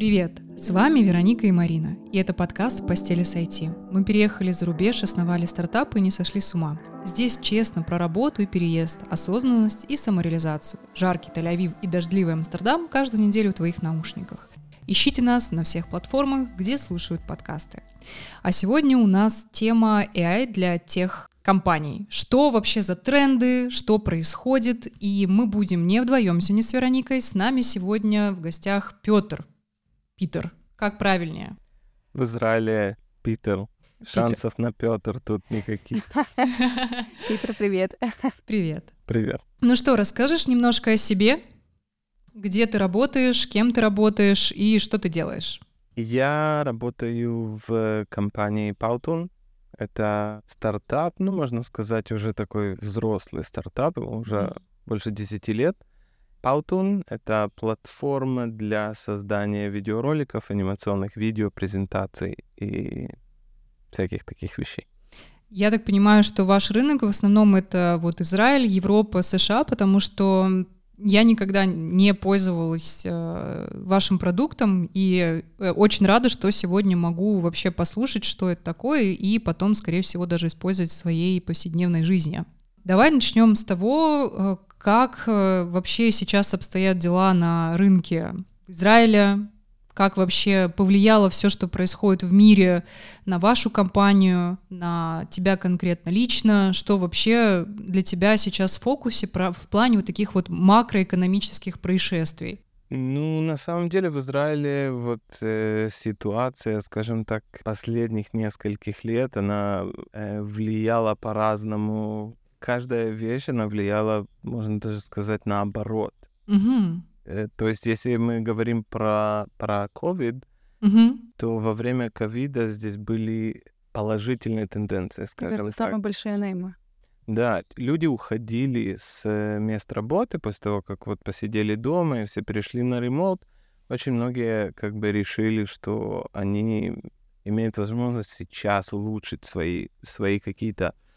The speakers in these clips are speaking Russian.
Привет! С вами Вероника и Марина, и это подкаст «В постели с IT». Мы переехали за рубеж, основали стартап и не сошли с ума. Здесь честно про работу и переезд, осознанность и самореализацию. Жаркий Тель-Авив и дождливый Амстердам каждую неделю в твоих наушниках. Ищите нас на всех платформах, где слушают подкасты. А сегодня у нас тема AI для тех компаний. Что вообще за тренды, что происходит, и мы будем не вдвоем сегодня с Вероникой. С нами сегодня в гостях Петр. Питер. Как правильнее? В Израиле Питер. Шансов на Петр тут никаких. Питер, привет. Привет. Привет. Ну что, расскажешь немножко о себе? Где ты работаешь, кем ты работаешь и что ты делаешь? Я работаю в компании Powtoon. Это стартап, ну, можно сказать, уже такой взрослый стартап, уже mm-hmm. больше 10 лет. Powtoon — это платформа для создания видеороликов, анимационных видео, презентаций и всяких таких вещей. Я так понимаю, что ваш рынок в основном это вот Израиль, Европа, США, потому что я никогда не пользовалась э, вашим продуктом и э, очень рада, что сегодня могу вообще послушать, что это такое, и потом, скорее всего, даже использовать в своей повседневной жизни. Давай начнем с того, э, как э, вообще сейчас обстоят дела на рынке Израиля, как вообще повлияло все, что происходит в мире на вашу компанию, на тебя конкретно лично, что вообще для тебя сейчас в фокусе в плане вот таких вот макроэкономических происшествий? Ну, на самом деле в Израиле вот э, ситуация, скажем так, последних нескольких лет, она э, влияла по-разному. Каждая вещь, она влияла, можно даже сказать, наоборот. Э, то есть, если мы говорим про, про COVID, угу. то во время ковида здесь были положительные тенденции, скажем Кажется, так. Самые большие наймы. Да, люди уходили с э, мест работы после того, как вот посидели дома и все перешли на ремонт. Очень многие как бы решили, что они имеют возможность сейчас улучшить свои, свои какие-то Э,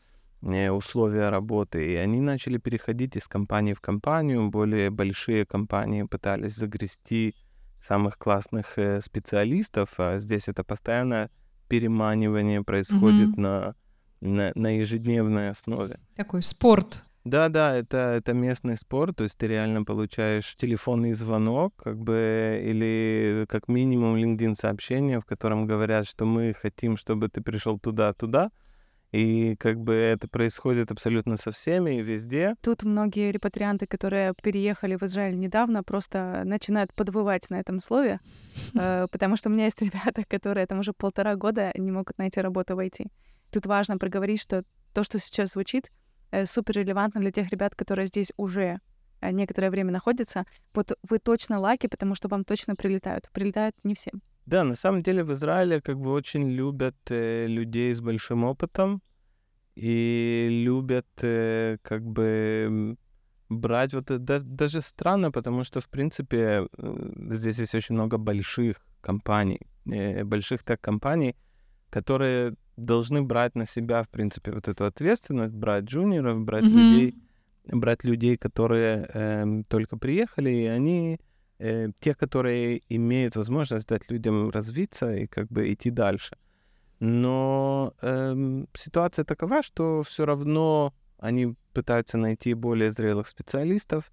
условия работы. И они начали переходить из компании в компанию. Более большие компании пытались загрести самых классных э, специалистов, а здесь это постоянно переманивание происходит mm-hmm. на, на, на ежедневной основе. Такой спорт. Да, да, это, это местный спорт, то есть ты реально получаешь телефонный звонок, как бы, или как минимум LinkedIn сообщение, в котором говорят, что мы хотим, чтобы ты пришел туда-туда, и как бы это происходит абсолютно со всеми и везде. Тут многие репатрианты, которые переехали в Израиль недавно, просто начинают подвывать на этом слове, э, потому что у меня есть ребята, которые там уже полтора года не могут найти работу в IT. Тут важно проговорить, что то, что сейчас звучит, э, супер релевантно для тех ребят, которые здесь уже э, некоторое время находятся. Вот вы точно лаки, потому что вам точно прилетают. Прилетают не всем. Да, на самом деле в Израиле как бы очень любят э, людей с большим опытом и любят э, как бы брать вот это даже странно, потому что в принципе здесь есть очень много больших компаний, э, больших тех-компаний, которые должны брать на себя в принципе вот эту ответственность, брать джуниоров, брать mm-hmm. людей, брать людей, которые э, только приехали, и они э, те, которые имеют возможность дать людям развиться и как бы идти дальше. Но э, ситуация такова, что все равно они пытаются найти более зрелых специалистов,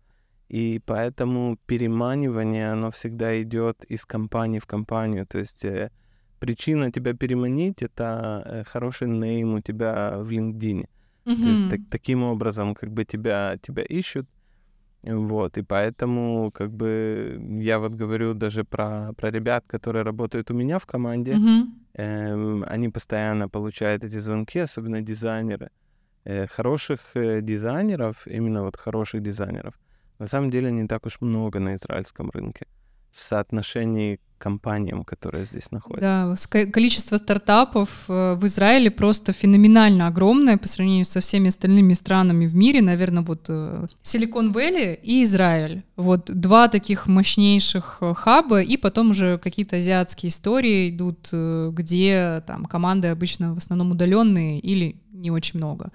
и поэтому переманивание, оно всегда идет из компании в компанию. То есть э, причина тебя переманить — это э, хороший нейм у тебя в LinkedIn. Mm-hmm. То есть так, таким образом как бы тебя, тебя ищут, вот, и поэтому, как бы, я вот говорю даже про, про ребят, которые работают у меня в команде. Mm-hmm. Эм, они постоянно получают эти звонки, особенно дизайнеры. Э, хороших э, дизайнеров, именно вот хороших дизайнеров, на самом деле не так уж много на израильском рынке в соотношении компаниям, которые здесь находятся. Да, количество стартапов э, в Израиле просто феноменально огромное по сравнению со всеми остальными странами в мире. Наверное, вот Силикон Вэлли и Израиль. Вот два таких мощнейших э, хаба, и потом уже какие-то азиатские истории идут, э, где там команды обычно в основном удаленные или не очень много.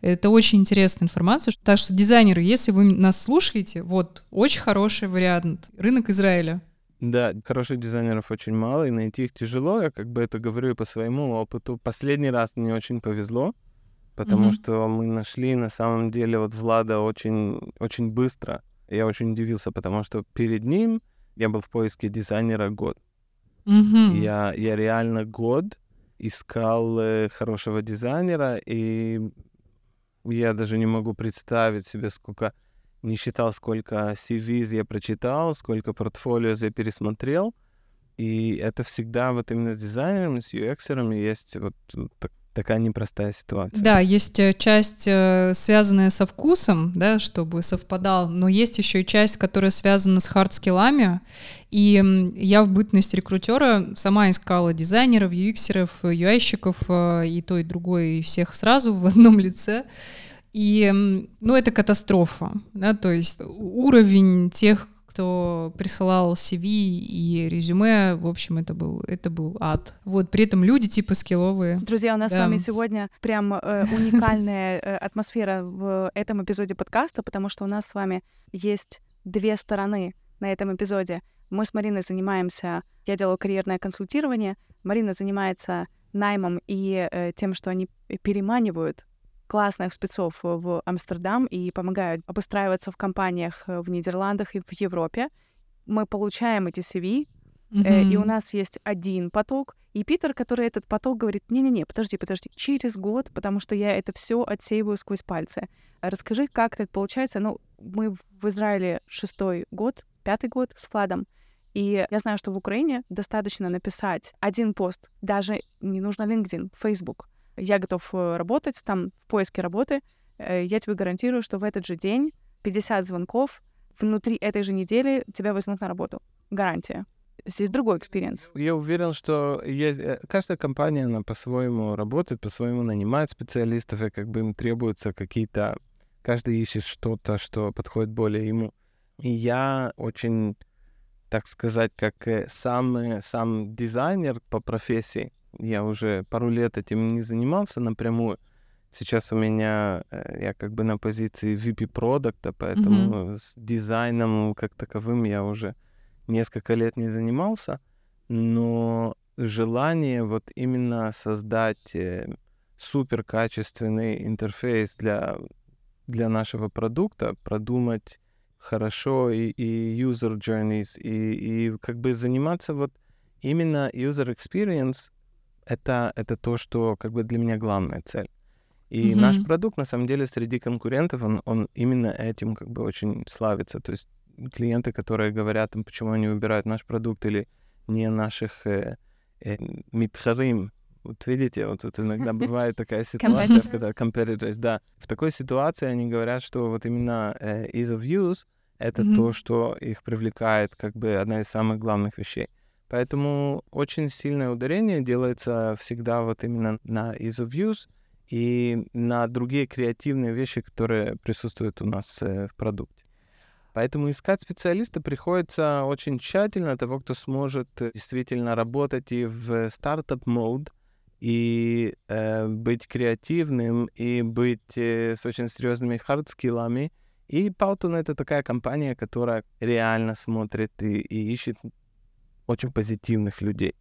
Это очень интересная информация. Так что, дизайнеры, если вы нас слушаете, вот, очень хороший вариант. Рынок Израиля. Да, хороших дизайнеров очень мало, и найти их тяжело. Я как бы это говорю и по своему опыту. Последний раз мне очень повезло, потому mm-hmm. что мы нашли на самом деле вот Влада очень, очень быстро. Я очень удивился, потому что перед ним я был в поиске дизайнера год. Mm-hmm. Я, я реально год искал э, хорошего дизайнера, и я даже не могу представить себе, сколько не считал, сколько CVs я прочитал, сколько портфолио я пересмотрел. И это всегда вот именно с дизайнерами, с UX есть вот так, такая непростая ситуация. Да, есть э, часть, э, связанная со вкусом, да, чтобы совпадал, но есть еще и часть, которая связана с хардскиллами. И я в бытность рекрутера сама искала дизайнеров, UI-щиков, э, и то, и другое, и всех сразу в одном лице. И, ну, это катастрофа, да, то есть уровень тех, кто присылал CV и резюме, в общем, это был, это был ад. Вот, при этом люди типа скилловые. Друзья, у нас да. с вами сегодня прям э, уникальная э, атмосфера в этом эпизоде подкаста, потому что у нас с вами есть две стороны на этом эпизоде. Мы с Мариной занимаемся, я делаю карьерное консультирование, Марина занимается наймом и э, тем, что они переманивают классных спецов в Амстердам и помогают обустраиваться в компаниях э, в Нидерландах и в Европе. Мы получаем эти CV, Mm-hmm. Э, и у нас есть один поток, и Питер, который этот поток говорит, не-не-не, подожди, подожди, через год, потому что я это все отсеиваю сквозь пальцы. Расскажи, как так получается? Ну, мы в Израиле шестой год, пятый год с Владом, и я знаю, что в Украине достаточно написать один пост, даже не нужно LinkedIn, Facebook, я готов э, работать там в поиске работы, э, я тебе гарантирую, что в этот же день 50 звонков внутри этой же недели тебя возьмут на работу. Гарантия. Здесь другой experience. Я уверен, что есть, э, каждая компания, она по-своему работает, по-своему нанимает специалистов, и как бы им требуются какие-то... Каждый ищет что-то, что подходит более ему. И я очень, так сказать, как сам, сам дизайнер по профессии, я уже пару лет этим не занимался напрямую. Сейчас у меня, э, я как бы на позиции VP продукта, поэтому mm-hmm. с дизайном как таковым я уже несколько лет не занимался, но желание вот именно создать э, супер качественный интерфейс для, для нашего продукта, продумать хорошо и, и user journeys, и, и как бы заниматься вот именно user experience это, это то, что как бы для меня главная цель. И mm-hmm. наш продукт, на самом деле, среди конкурентов, он, он именно этим как бы очень славится. То есть клиенты, которые говорят, им, почему они выбирают наш продукт или не наших э, э, митхарим, вот видите, вот тут иногда бывает такая ситуация, когда competitors, да, в такой ситуации они говорят, что вот именно э, ease of use — это mm-hmm. то, что их привлекает, как бы одна из самых главных вещей. Поэтому очень сильное ударение делается всегда вот именно на ease of use и на другие креативные вещи, которые присутствуют у нас э, в продукте. Поэтому искать специалиста приходится очень тщательно, того, кто сможет действительно работать и в startup mode, и э, быть креативным, и быть э, с очень серьезными хардскиллами. И Powtoon — это такая компания, которая реально смотрит и, и ищет очень позитивных людей.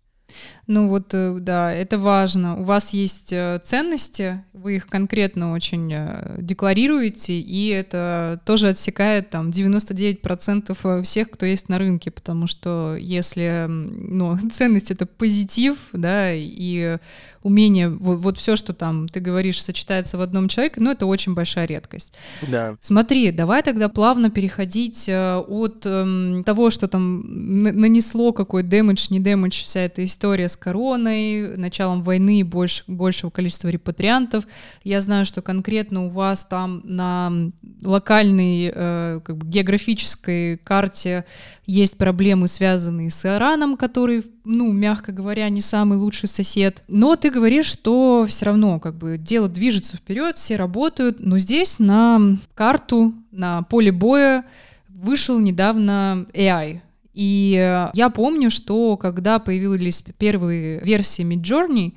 Ну вот, э, да, это важно. У вас есть э, ценности, вы их конкретно очень э, декларируете, и это тоже отсекает там 99% всех, кто есть на рынке, потому что если ну, ценность — это позитив, да, и умение, вот, вот все, что там ты говоришь, сочетается в одном человеке, ну, это очень большая редкость. Да. Смотри, давай тогда плавно переходить от э, того, что там нанесло какой дэмэдж, не дэмэдж, вся эта история с короной, началом войны, больше, большего количества репатриантов. Я знаю, что конкретно у вас там на локальной э, как бы географической карте есть проблемы, связанные с Ираном, который, ну, мягко говоря, не самый лучший сосед. Но ты говоришь, что все равно как бы дело движется вперед, все работают. Но здесь на карту, на поле боя вышел недавно AI. И я помню, что когда появились первые версии Midjourney,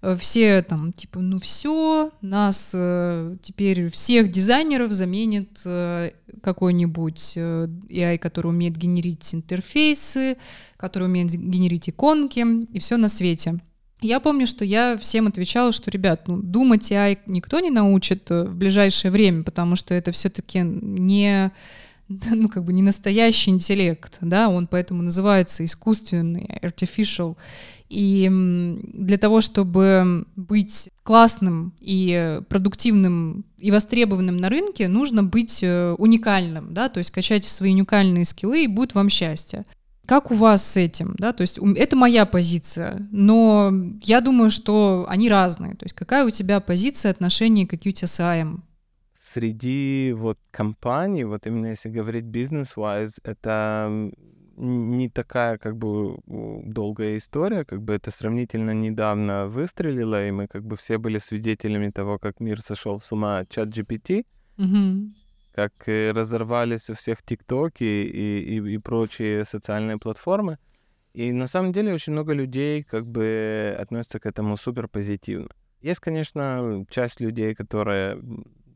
э, все там, типа, ну все, нас э, теперь всех дизайнеров заменит э, какой-нибудь э, AI, который умеет генерить интерфейсы, который умеет генерить иконки, и все на свете. Я помню, что я всем отвечала, что, ребят, ну, думать AI никто не научит э, в ближайшее время, потому что это все-таки не ну, как бы не настоящий интеллект, да, он поэтому называется искусственный, artificial. И для того, чтобы быть классным и продуктивным и востребованным на рынке, нужно быть э, уникальным, да, то есть качать свои уникальные скиллы, и будет вам счастье. Как у вас с этим, да, то есть это моя позиция, но я думаю, что они разные, то есть какая у тебя позиция отношения к QTSI? Среди вот компаний, вот именно если говорить бизнес-wise, это не такая как бы долгая история, как бы это сравнительно недавно выстрелило, и мы как бы все были свидетелями того, как мир сошел с ума чат GPT, mm-hmm. как разорвались у всех ТикТоки и, и, и прочие социальные платформы. И на самом деле очень много людей как бы относятся к этому супер позитивно. Есть, конечно, часть людей, которые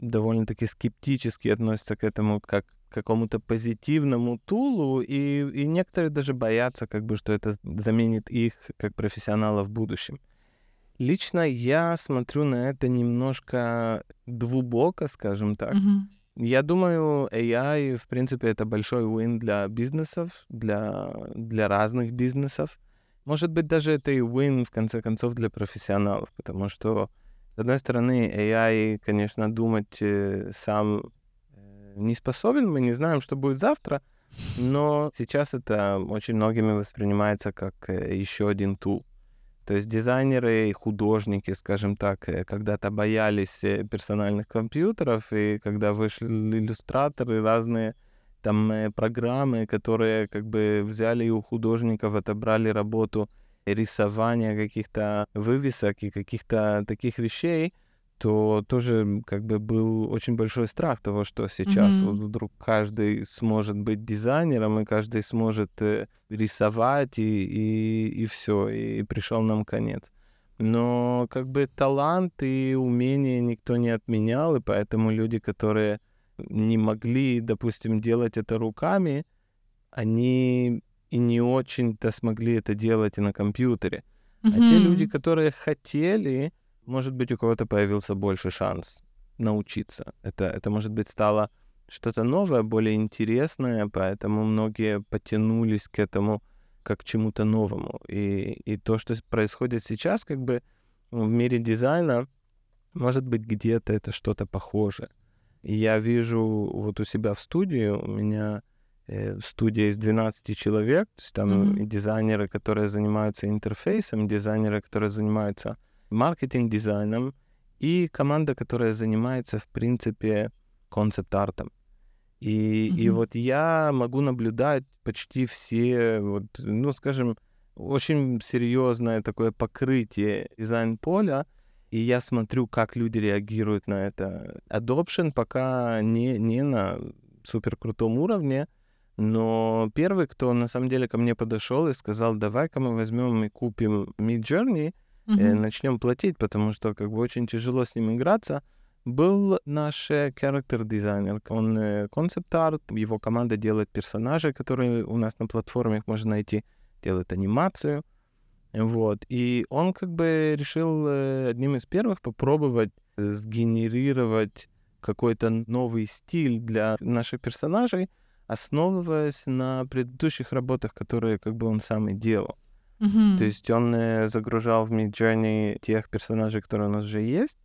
довольно-таки скептически относятся к этому как какому-то позитивному тулу, и, и некоторые даже боятся, как бы, что это заменит их как профессионалов в будущем. Лично я смотрю на это немножко двубоко, скажем так. Mm-hmm. Я думаю, AI, в принципе, это большой win для бизнесов, для, для разных бизнесов. Может быть, даже это и win, в конце концов, для профессионалов, потому что, с одной стороны, AI, конечно, думать э, сам не способен, мы не знаем, что будет завтра, но сейчас это очень многими воспринимается как э, еще один тул. То есть дизайнеры и художники, скажем так, э, когда-то боялись э, персональных компьютеров, и когда вышли иллюстраторы, разные там программы, которые как бы взяли у художников отобрали работу рисования каких-то вывесок и каких-то таких вещей, то тоже как бы был очень большой страх того, что сейчас mm-hmm. вот вдруг каждый сможет быть дизайнером, и каждый сможет э, рисовать, и, и, и все, и, и пришел нам конец. Но как бы талант и умение никто не отменял, и поэтому люди, которые не могли, допустим, делать это руками, они и не очень-то смогли это делать и на компьютере. Mm-hmm. А те люди, которые хотели, может быть, у кого-то появился больше шанс научиться. Это, это может быть, стало что-то новое, более интересное, поэтому многие потянулись к этому как к чему-то новому. И, и то, что происходит сейчас, как бы в мире дизайна, может быть, где-то это что-то похожее. И я вижу вот у себя в студии, у меня студия из 12 человек, то есть там mm-hmm. дизайнеры, которые занимаются интерфейсом, дизайнеры, которые занимаются маркетинг-дизайном и команда, которая занимается, в принципе, концепт-артом. И, mm-hmm. и вот я могу наблюдать почти все, вот, ну, скажем, очень серьезное такое покрытие дизайн-поля, и я смотрю, как люди реагируют на это. Adoption пока не, не на супер крутом уровне, но первый, кто на самом деле ко мне подошел и сказал, давай-ка мы возьмем и купим Mid Journey, mm-hmm. э, начнем платить, потому что как бы очень тяжело с ним играться, был наш character-дизайнер. Он концепт-арт, его команда делает персонажей, которые у нас на платформе можно найти, делает анимацию. Вот. И он как бы решил э, одним из первых попробовать сгенерировать какой-то новый стиль для наших персонажей, основываясь на предыдущих работах, которые как бы он сам и делал. Mm-hmm. То есть он э, загружал в Midjourney тех персонажей, которые у нас уже есть,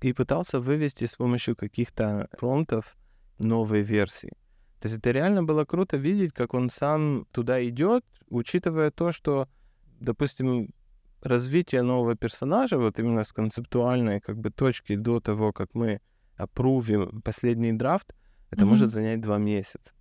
и пытался вывести с помощью каких-то промптов новые версии. То есть это реально было круто видеть, как он сам туда идет, учитывая то, что, допустим, развитие нового персонажа, вот именно с концептуальной как бы точки до того, как мы опрувим последний драфт, это mm-hmm. может занять два месяца.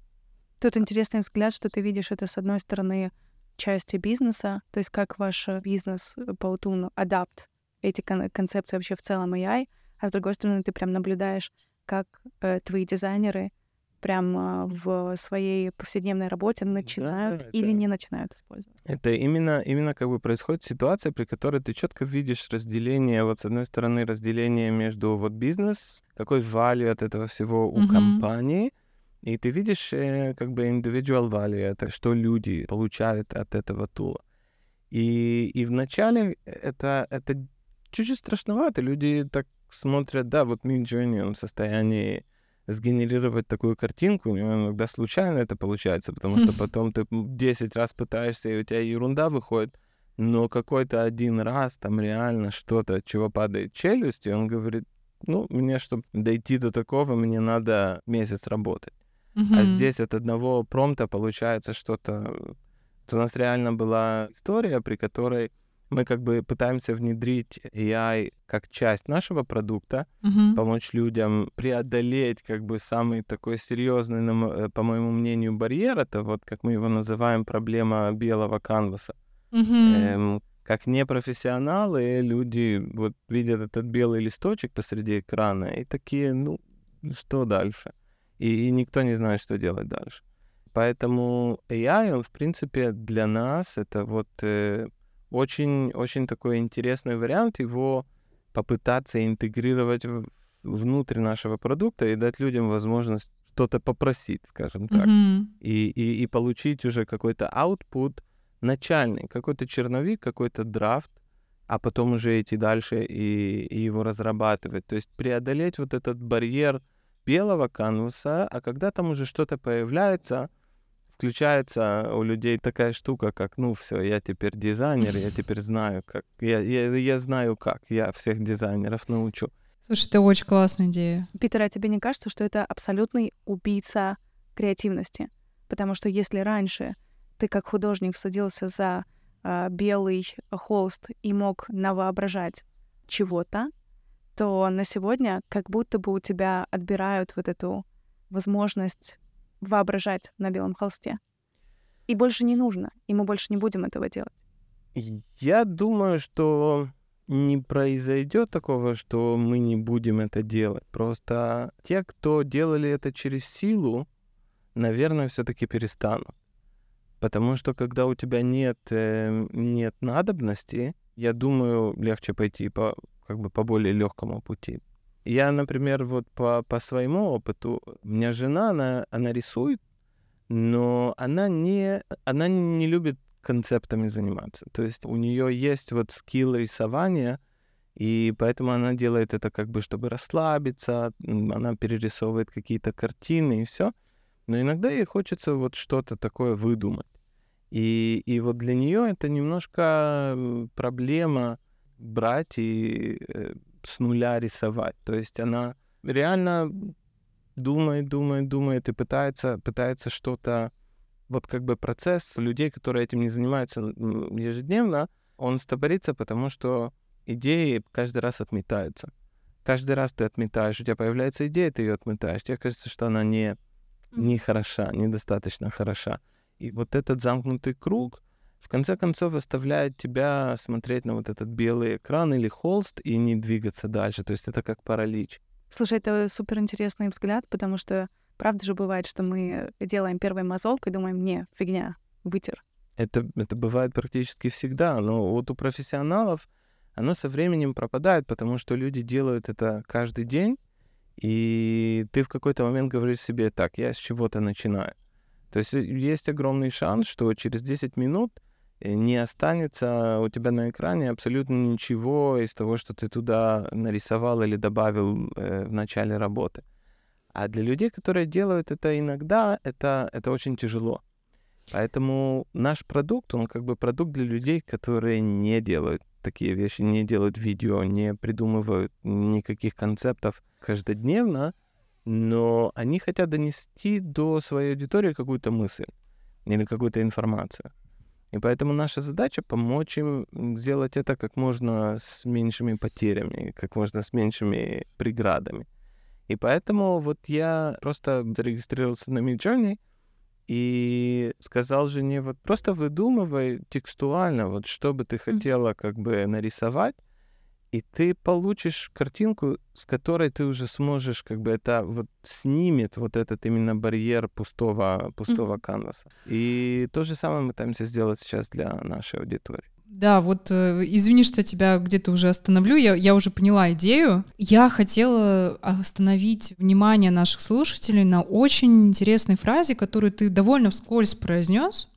Тут интересный взгляд, что ты видишь это с одной стороны части бизнеса, то есть как ваш э, бизнес э, по Утуну адапт эти кон- концепции вообще в целом AI, а с другой стороны ты прям наблюдаешь, как э, твои дизайнеры прямо в своей повседневной работе начинают Да, или это- не начинают использовать? Это именно, именно как бы происходит ситуация, при которой ты четко видишь разделение, вот с одной стороны разделение между вот бизнес, какой value от этого всего у Мгм. компании, и ты видишь э, как бы individual value, это что люди получают от этого тула. И, и вначале это, это чуть-чуть страшновато. Люди так смотрят, да, вот Mid Journey, он в состоянии сгенерировать такую картинку, у него иногда случайно это получается, потому что потом ты 10 раз пытаешься, и у тебя ерунда выходит, но какой-то один раз там реально что-то, от чего падает челюсть, и он говорит, ну, мне, чтобы дойти до такого, мне надо месяц работать. А Мгм. здесь от одного промпта получается что-то... Вот У нас реально была история, при которой мы как бы пытаемся внедрить AI как часть нашего продукта, Мгм. помочь людям преодолеть как бы самый такой серьезный, э, по моему мнению, барьер. Это вот, как мы его называем, проблема белого канваса. Мгм. Эм, как непрофессионалы, люди вот видят этот белый листочек посреди экрана и такие, ну, что дальше? И, и никто не знает, что делать дальше. Поэтому AI, он, в принципе, для нас это вот э, очень-очень такой интересный вариант его попытаться интегрировать в- внутрь нашего продукта и дать людям возможность что-то попросить, скажем так Мгм. и, и, и получить уже какой-то output начальный, какой-то черновик, какой-то драфт, а потом уже идти дальше и, и его разрабатывать. То есть преодолеть вот этот барьер белого канваса, а когда там уже что-то появляется, включается у людей такая штука, как, ну все, я теперь дизайнер, я теперь знаю, как, я, я, я знаю как, я всех дизайнеров научу. Слушай, это очень классная идея. Питер, а тебе не кажется, что это абсолютный убийца креативности? Потому что если раньше ты как художник садился за а, белый холст и мог навоображать чего-то, то на сегодня как будто бы у тебя отбирают вот эту возможность воображать на белом холсте. И больше не нужно, и мы больше не будем этого делать. Я думаю, что не произойдет такого, что мы не будем это делать. Просто те, кто делали это через силу, наверное, все-таки перестанут. Потому что когда у тебя нет, э, нет надобности, я думаю, легче пойти по, как бы по более легкому пути. Я, например, вот по, по своему опыту, у меня жена, она, она рисует, но она не, она не любит концептами заниматься. То есть у нее есть вот скилл рисования, и поэтому она делает это как бы, чтобы расслабиться, она перерисовывает какие-то картины и все. Но иногда ей хочется вот что-то такое выдумать. И, и вот для нее это немножко проблема брать и э, с нуля рисовать. То есть она реально думает, думает, думает и пытается, пытается что-то вот как бы процесс людей, которые этим не занимаются ежедневно, он стопорится, потому что идеи каждый раз отметаются. Каждый раз ты отметаешь, у тебя появляется идея, ты ее отметаешь. Тебе кажется, что она не, не хороша, недостаточно хороша. И вот этот замкнутый круг, в конце концов, оставляет тебя смотреть на вот этот белый экран или холст и не двигаться дальше. То есть это как паралич. Слушай, это супер интересный взгляд, потому что правда же бывает, что мы делаем первый мазок и думаем, не, фигня, вытер. Это, это бывает практически всегда, но вот у профессионалов оно со временем пропадает, потому что люди делают это каждый день, и ты в какой-то момент говоришь себе, так, я с чего-то начинаю. То есть э, есть огромный шанс, что через 10 минут не останется у тебя на экране абсолютно ничего из того, что ты туда нарисовал или добавил э, в начале работы. А для людей, которые делают это иногда, это, это очень тяжело. Поэтому наш продукт, он как бы продукт для людей, которые не делают такие вещи, не делают видео, не придумывают никаких концептов каждодневно, но они хотят донести до своей аудитории какую-то мысль или какую-то информацию. И поэтому наша задача помочь им сделать это как можно с меньшими потерями, как можно с меньшими преградами. И поэтому вот я просто зарегистрировался на Midjourney и сказал жене, вот просто выдумывай текстуально, вот что бы ты хотела как бы нарисовать, и ты получишь картинку, с которой ты уже сможешь, как бы это вот снимет вот этот именно барьер пустого, пустого mm-hmm. канваса. И то же самое мы пытаемся сделать сейчас для нашей аудитории. Да, вот э, извини, что тебя где-то уже остановлю, я, я уже поняла идею. Я хотела остановить внимание наших слушателей на очень интересной фразе, которую ты довольно вскользь произнес,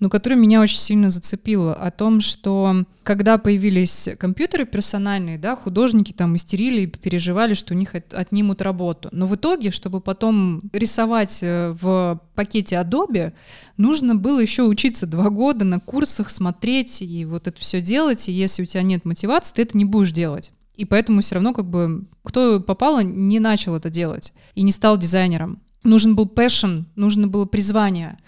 но которая меня очень сильно зацепила, о том, что когда появились компьютеры персональные, да, художники там истерили и переживали, что у них отнимут работу. Но в итоге, чтобы потом рисовать э, в пакете Adobe, нужно было еще учиться два года на курсах, смотреть и вот это все делать, и если у тебя нет мотивации, ты это не будешь делать. И поэтому все равно как бы кто попало, не начал это делать и не стал дизайнером нужен был passion, нужно было призвание.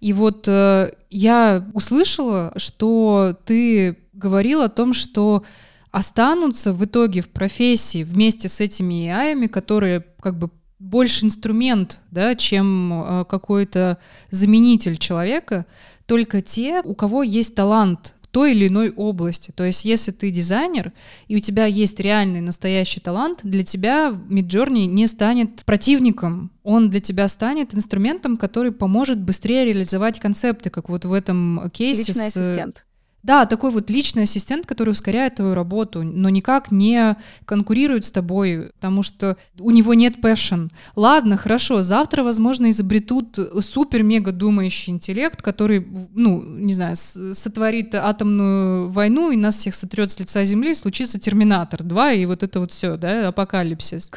И вот э, я услышала, что ты говорил о том, что останутся в итоге в профессии вместе с этими AI, которые как бы больше инструмент, да, чем э, какой-то заменитель человека, только те, у кого есть талант той или иной области. То есть, если ты дизайнер, и у тебя есть реальный настоящий талант, для тебя Midjourney не станет противником. Он для тебя станет инструментом, который поможет быстрее реализовать концепты, как вот в этом кейсе. Личный с... ассистент. Да, такой вот личный ассистент, который ускоряет твою работу, но никак не конкурирует с тобой, потому что у него нет passion. Ладно, хорошо, завтра, возможно, изобретут супер-мега думающий интеллект, который, ну, не знаю, сотворит атомную войну и нас всех сотрет с лица Земли, случится Терминатор 2 и вот это вот все, да, апокалипсис.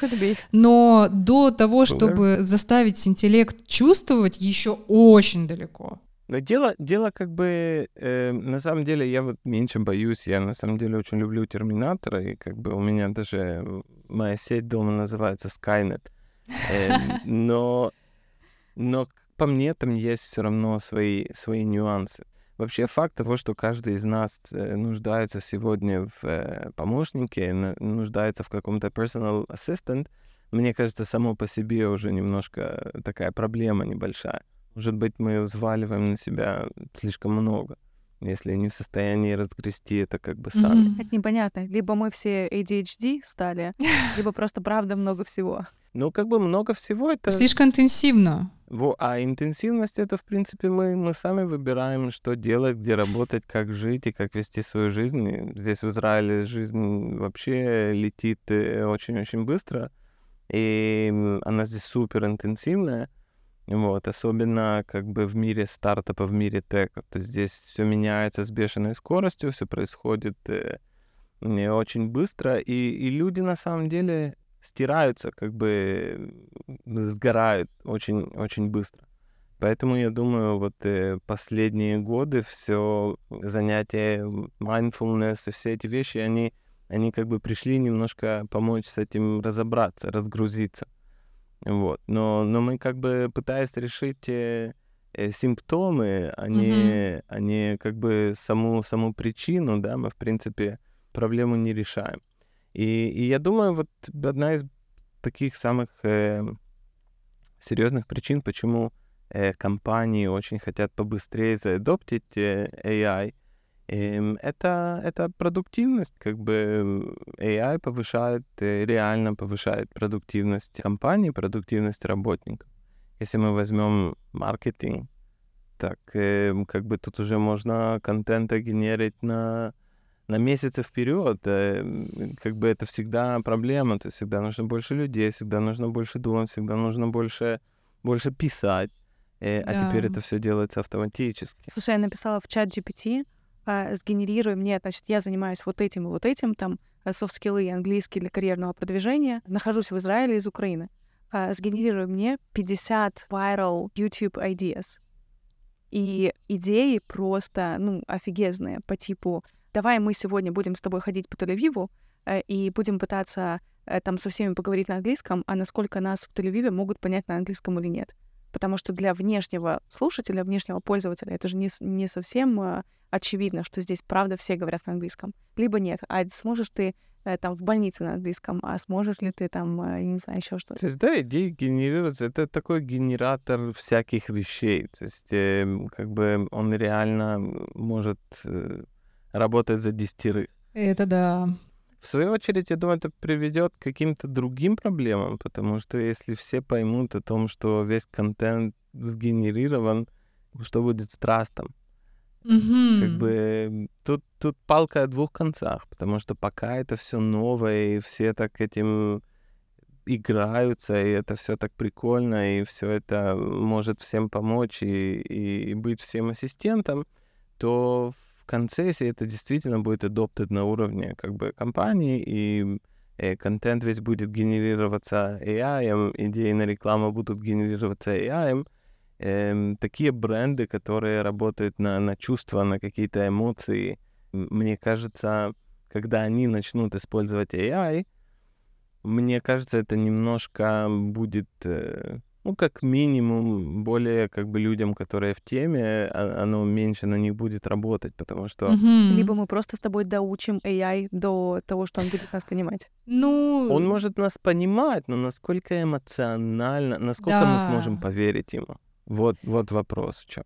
Но до того, чтобы заставить интеллект чувствовать, еще очень далеко. Но дело, дело как бы, э, на самом деле, я вот меньше боюсь, я на самом деле очень люблю Терминатора, и как бы у меня даже моя сеть дома называется Skynet. Э, но, но по мне там есть все равно свои, свои нюансы. Вообще факт того, что каждый из нас э, нуждается сегодня в э, помощнике, нуждается в каком-то personal assistant, мне кажется, само по себе уже немножко такая проблема небольшая. Может быть, мы взваливаем на себя слишком много, если не в состоянии разгрести это как бы сами. Mm-hmm. Это непонятно. Либо мы все ADHD стали, либо просто правда много всего. Ну, как бы много всего это... Слишком интенсивно. Во, а интенсивность это, в принципе, мы, мы сами выбираем, что делать, где работать, как жить и как вести свою жизнь. И здесь в Израиле жизнь вообще летит э, очень-очень быстро, и она здесь супер интенсивная. Вот, особенно как бы в мире стартапа, в мире тека. То есть здесь все меняется с бешеной скоростью, все происходит э, не очень быстро, и, и люди на самом деле стираются, как бы сгорают очень, очень быстро. Поэтому я думаю, вот э, последние годы все занятия mindfulness и все эти вещи, они, они как бы пришли немножко помочь с этим разобраться, разгрузиться. Вот. Но, но мы как бы пытаясь решить э, э, симптомы, а не, mm-hmm. а не как бы саму, саму причину, да, мы, в принципе, проблему не решаем. И, и я думаю, вот одна из таких самых э, серьезных причин, почему э, компании очень хотят побыстрее заадоптить э, AI — это, это продуктивность, как бы AI повышает, э, реально повышает продуктивность компании, продуктивность работников. Если мы возьмем маркетинг, так эм, как бы тут уже можно контента генерить на, на месяцы вперед. Эм, как бы это всегда проблема, то есть всегда нужно больше людей, всегда нужно больше думать, всегда нужно больше, больше писать. Э, а да. теперь это все делается автоматически. Слушай, я написала в чат GPT, сгенерируй мне, значит, я занимаюсь вот этим и вот этим, там, э, софт-скиллы и английский для карьерного продвижения, нахожусь в Израиле из Украины, а, сгенерируй мне 50 viral YouTube ideas. И идеи просто, ну, офигезные, по типу, давай мы сегодня будем с тобой ходить по Тель-Авиву э, и будем пытаться э, там со всеми поговорить на английском, а насколько нас в Тель-Авиве могут понять на английском или нет. Потому что для внешнего слушателя, внешнего пользователя это же не, не совсем очевидно, что здесь правда все говорят на английском. Либо нет. А сможешь ты э, там в больнице на английском, а сможешь ли ты там, э, не знаю, еще что-то. То есть, да, идеи генерируются. Это такой генератор всяких вещей. То есть, э, как бы он реально может э, работать за десятерых. Это да. В свою очередь, я думаю, это приведет к каким-то другим проблемам, потому что если все поймут о том, что весь контент сгенерирован, что будет с трастом? Мгм. Как бы тут, тут палка о двух концах, потому что пока это все новое, и все так этим играются, и это все так прикольно, и все это может всем помочь и, и быть всем ассистентом, то в конце, если это действительно будет adopted на уровне как бы компании, и э, контент весь будет генерироваться AI, идеи на рекламу будут генерироваться AI, эм, такие бренды, которые работают на, на чувства, на какие-то эмоции, мне кажется, когда они начнут использовать AI, мне кажется, это немножко будет, э, ну, как минимум, более как бы людям, которые в теме, а- оно меньше на них будет работать, потому что Мгм. Либо мы просто с тобой доучим AI до того, что он будет нас понимать. Ну, он может нас понимать, но насколько эмоционально, насколько мы сможем Да. поверить ему? Вот, вот вопрос в чем.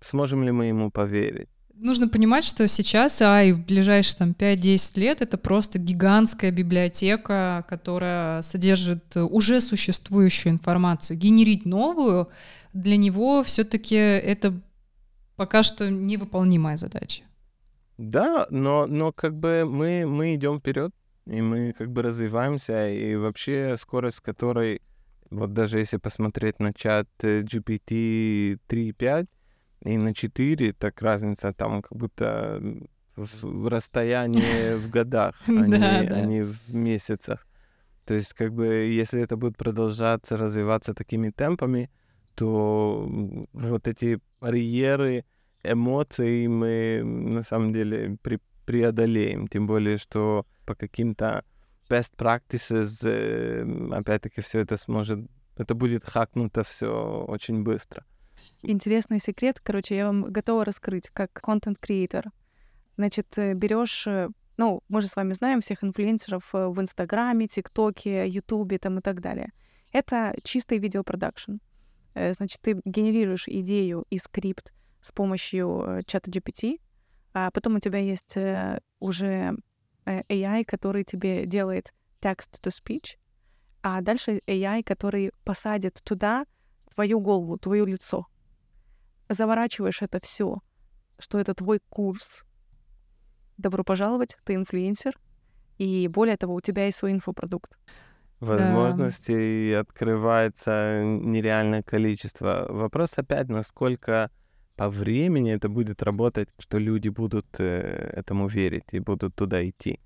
Сможем ли мы ему поверить? нужно понимать, что сейчас AI в ближайшие там 5-10 лет это просто гигантская библиотека, которая содержит уже существующую информацию. Генерить новую для него все-таки это пока что невыполнимая задача. Да, но, но как бы мы, мы идем вперед, и мы как бы развиваемся, и вообще скорость, с которой, вот даже если посмотреть на чат э, GPT 3.5 и на 4, так разница там как будто в, расстоянии в годах, а не, а не в месяцах. То есть как бы если это будет продолжаться, развиваться такими темпами, то вот эти барьеры, эмоций мы на самом деле пре- преодолеем. Тем более, что по каким-то best practices, э, опять-таки, все это сможет, это будет хакнуто все очень быстро. Интересный секрет, короче, я вам готова раскрыть как контент-креатор. Значит, берешь, ну, мы же с вами знаем всех инфлюенсеров э, в Инстаграме, ТикТоке, Ютубе там и так далее. Это чистый видеопродакшн. Э, Значит, ты генерируешь идею и скрипт с помощью э, чата GPT, а потом у тебя есть э, уже э, AI, который тебе делает text-to-speech, а дальше AI, который посадит туда твою голову, твое лицо. Заворачиваешь это все, что это твой курс. Добро пожаловать, ты инфлюенсер. И более того, у тебя есть свой инфопродукт. Возможностей открывается нереальное количество. Вопрос опять, насколько по времени это будет работать, что люди будут э, этому верить и будут туда идти.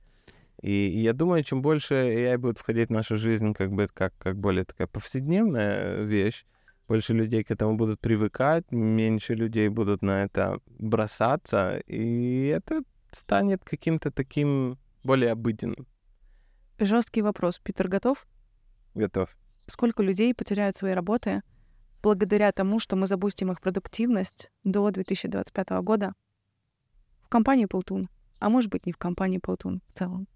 И, и я думаю, чем больше AI будет входить в нашу жизнь, как бы как, как более такая повседневная вещь, больше людей к этому будут привыкать, меньше людей будут на это бросаться, и это станет каким-то таким более обыденным. Жесткий вопрос. Питер готов? Готов. Сколько людей потеряют свои работы благодаря тому, что мы запустим их продуктивность до 2025 года в компании Полтун, а может быть не в компании Полтун в целом?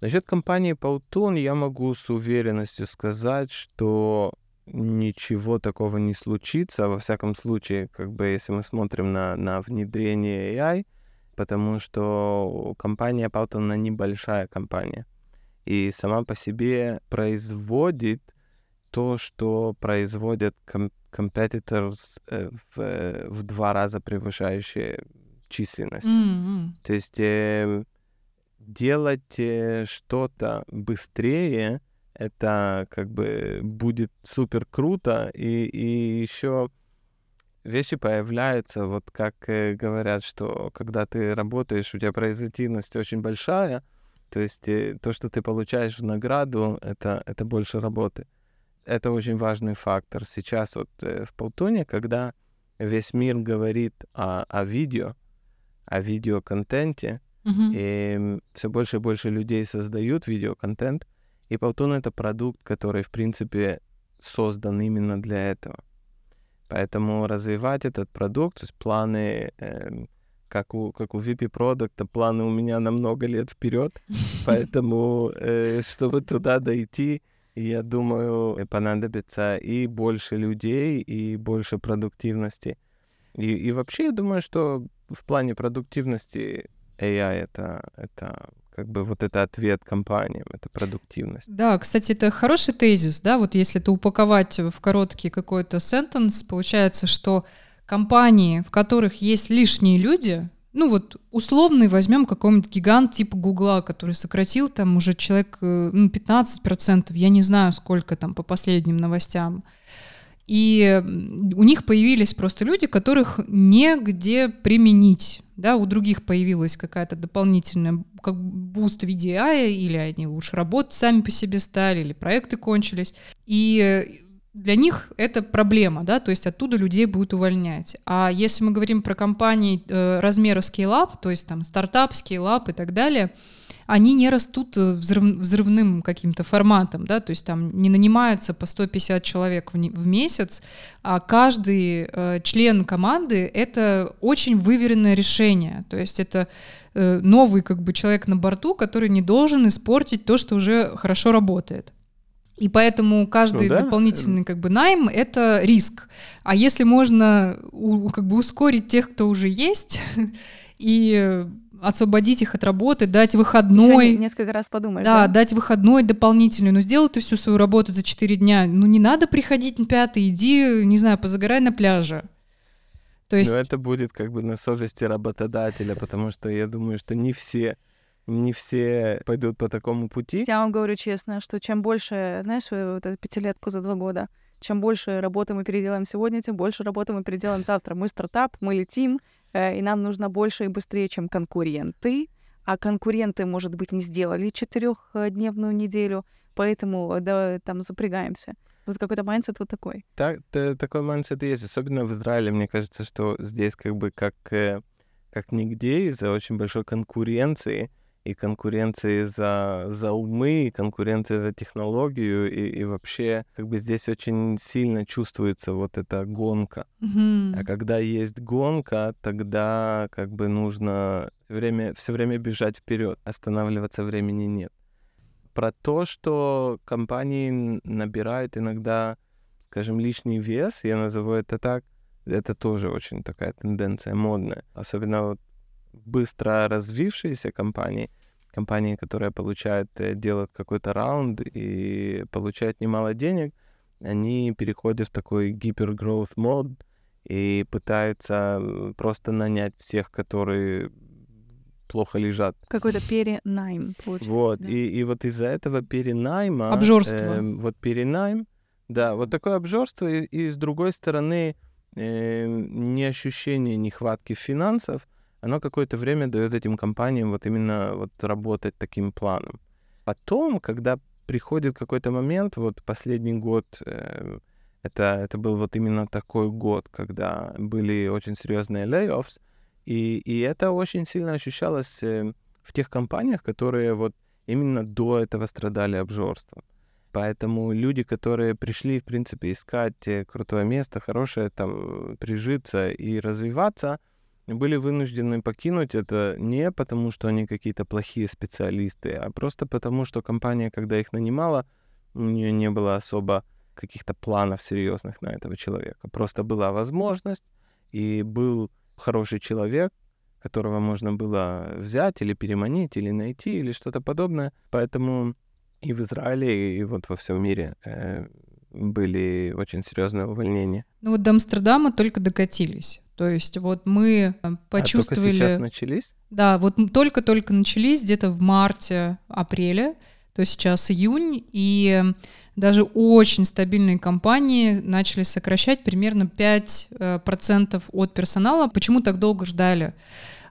Насчет компании Паутун я могу с уверенностью сказать, что ничего такого не случится. Во всяком случае, как бы если мы смотрим на, на внедрение AI, потому что компания Powtoon, она небольшая компания. И сама по себе производит то, что производят ком- competitors э, в, э, в два раза превышающие численность. М-м. То есть э, делать э, что-то быстрее, это как бы будет супер круто, и, и еще вещи появляются, вот как э, говорят, что когда ты работаешь, у тебя производительность очень большая, то есть э, то, что ты получаешь в награду, это, это больше работы. Это очень важный фактор. Сейчас вот э, в Полтоне, когда весь мир говорит о, о видео, о видеоконтенте, Мгм. и все больше и больше людей создают видеоконтент, и Powtoon — это продукт, который, в принципе, создан именно для этого. Поэтому развивать этот продукт, то есть планы, эм, как у, как у VP продукта, планы у меня на много лет вперед, поэтому, э, чтобы туда дойти, я думаю, понадобится и больше людей, и больше продуктивности. И, и вообще, я думаю, что в плане продуктивности AI это, это как бы вот это ответ компаниям, это продуктивность. Да, кстати, это хороший тезис, да, вот если это упаковать в короткий какой-то сентенс, получается, что компании, в которых есть лишние люди, ну вот условный возьмем какой-нибудь гигант типа Гугла, который сократил там уже человек э, ну, 15%, я не знаю сколько там по последним новостям, и у них появились просто люди, которых негде применить. Да, у других появилась какая-то дополнительная как boost в виде AI, или они лучше работать сами по себе стали, или проекты кончились. И для них это проблема, да, то есть оттуда людей будут увольнять. А если мы говорим про компании э, размера scale-up, то есть там стартап, scale-up и так далее, они не растут э, взрыв, взрывным каким-то форматом, да, то есть там не нанимается по 150 человек в, в месяц, а каждый э, член команды — это очень выверенное решение, то есть это э, новый как бы человек на борту, который не должен испортить то, что уже хорошо работает. И поэтому каждый ну, да? дополнительный как бы найм это риск. А если можно у, как бы ускорить тех, кто уже есть, и освободить их от работы, дать выходной. Еще несколько раз подумаешь. Да, да, дать выходной дополнительный. Ну, сделай ты всю свою работу за 4 дня. Ну, не надо приходить на пятый, иди, не знаю, позагорай на пляже. То есть... Но это будет как бы на совести работодателя, потому что я думаю, что не все не все пойдут по такому пути. Я вам говорю честно, что чем больше, знаешь, вот эту пятилетку за два года, чем больше работы мы переделаем сегодня, тем больше работы мы переделаем завтра. Мы стартап, мы летим, Э, и нам нужно больше и быстрее, чем конкуренты. А конкуренты, может быть, не сделали четырехдневную неделю, поэтому да, там запрягаемся. Вот какой-то mindset вот такой. Так, такой mindset есть, особенно в Израиле. Мне кажется, что здесь как бы как, э, как нигде из-за очень большой конкуренции — и конкуренции за, за умы, и конкуренции за технологию, и, и вообще как бы здесь очень сильно чувствуется вот эта гонка. Mm-hmm. А когда есть гонка, тогда как бы нужно время, все время бежать вперед, останавливаться времени нет. Про то, что компании набирают иногда, скажем, лишний вес, я назову это так, это тоже очень такая тенденция модная. Особенно вот быстро развившиеся компании, компании, которые получают, э, делают какой-то раунд и получают немало денег, они переходят в такой гипергроуth мод и пытаются просто нанять всех, которые плохо лежат. Какой-то перенайм получается. Вот, да? и, и вот из-за этого перенайма... Обжорство. Э, вот перенайм, да, вот такое обжорство, и, и с другой стороны, э, не ощущение нехватки финансов, оно какое-то время дает этим компаниям вот именно вот работать таким планом. Потом, когда приходит какой-то момент, вот последний год, э, это, это был вот именно такой год, когда были очень серьезные layoffs, и, и это очень сильно ощущалось э, в тех компаниях, которые вот именно до этого страдали обжорством. Поэтому люди, которые пришли, в принципе, искать э, крутое место, хорошее, там, прижиться и развиваться — были вынуждены покинуть это не потому, что они какие-то плохие специалисты, а просто потому, что компания, когда их нанимала, у нее не было особо каких-то планов серьезных на этого человека. Просто была возможность, и был хороший человек, которого можно было взять или переманить, или найти, или что-то подобное. Поэтому и в Израиле, и вот во всем мире э, были очень серьезные увольнения. Ну вот до Амстердама только докатились. То есть вот мы почувствовали... А только сейчас начались? Да, вот только-только начались где-то в марте-апреле, то сейчас июнь, и даже очень стабильные компании начали сокращать примерно 5% э, от персонала. Почему так долго ждали?